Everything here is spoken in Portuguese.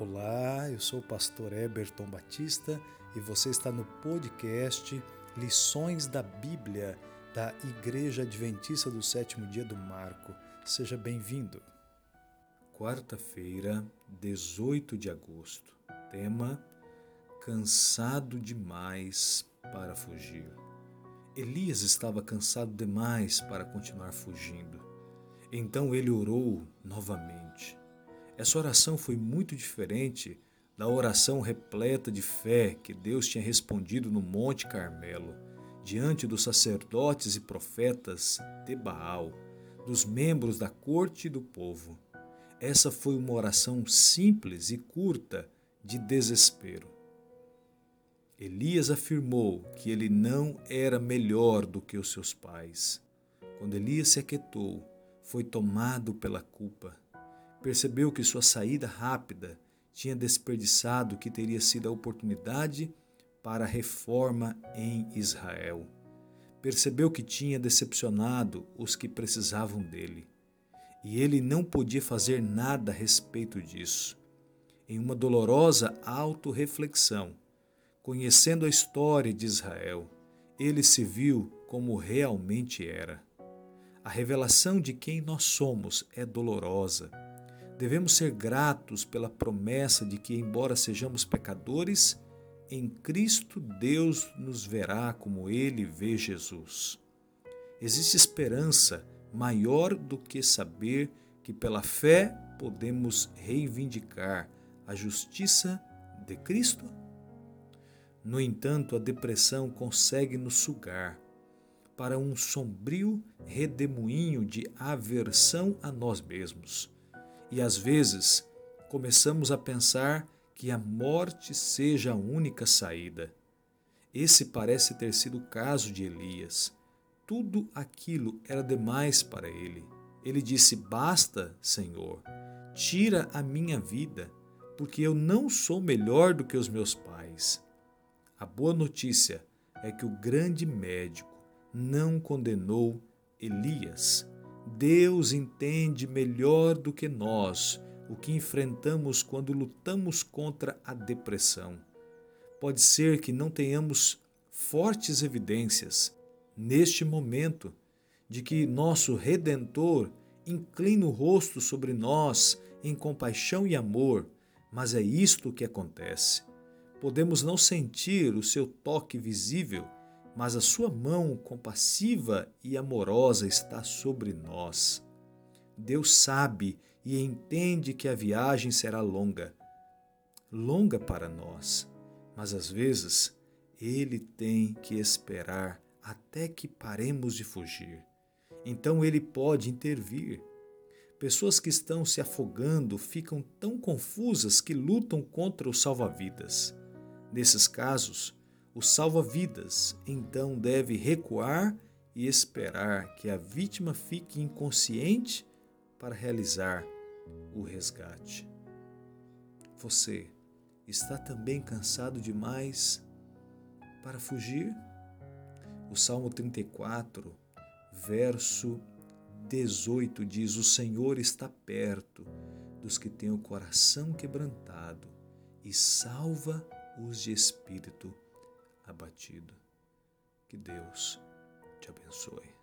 Olá, eu sou o pastor Eberton Batista e você está no podcast Lições da Bíblia da Igreja Adventista do Sétimo Dia do Marco. Seja bem-vindo. Quarta-feira, 18 de agosto. Tema: Cansado demais para fugir. Elias estava cansado demais para continuar fugindo. Então ele orou novamente. Essa oração foi muito diferente da oração repleta de fé que Deus tinha respondido no Monte Carmelo, diante dos sacerdotes e profetas de Baal, dos membros da corte e do povo. Essa foi uma oração simples e curta de desespero. Elias afirmou que ele não era melhor do que os seus pais. Quando Elias se aquietou, foi tomado pela culpa percebeu que sua saída rápida tinha desperdiçado o que teria sido a oportunidade para a reforma em Israel. Percebeu que tinha decepcionado os que precisavam dele. E ele não podia fazer nada a respeito disso. Em uma dolorosa autorreflexão, conhecendo a história de Israel, ele se viu como realmente era. A revelação de quem nós somos é dolorosa Devemos ser gratos pela promessa de que, embora sejamos pecadores, em Cristo Deus nos verá como Ele vê Jesus. Existe esperança maior do que saber que, pela fé, podemos reivindicar a justiça de Cristo? No entanto, a depressão consegue nos sugar para um sombrio redemoinho de aversão a nós mesmos e às vezes começamos a pensar que a morte seja a única saída. Esse parece ter sido o caso de Elias. Tudo aquilo era demais para ele. Ele disse: Basta, Senhor, tira a minha vida, porque eu não sou melhor do que os meus pais. A boa notícia é que o grande médico não condenou Elias Deus entende melhor do que nós o que enfrentamos quando lutamos contra a depressão. Pode ser que não tenhamos fortes evidências neste momento de que nosso Redentor inclina o rosto sobre nós em compaixão e amor, mas é isto que acontece. Podemos não sentir o seu toque visível mas a sua mão compassiva e amorosa está sobre nós. Deus sabe e entende que a viagem será longa, longa para nós, mas às vezes Ele tem que esperar até que paremos de fugir. Então Ele pode intervir. Pessoas que estão se afogando ficam tão confusas que lutam contra o salva-vidas. Nesses casos, o salva-vidas então deve recuar e esperar que a vítima fique inconsciente para realizar o resgate. Você está também cansado demais para fugir? O Salmo 34, verso 18 diz: O Senhor está perto dos que têm o coração quebrantado e salva os de espírito abatido. Que Deus te abençoe.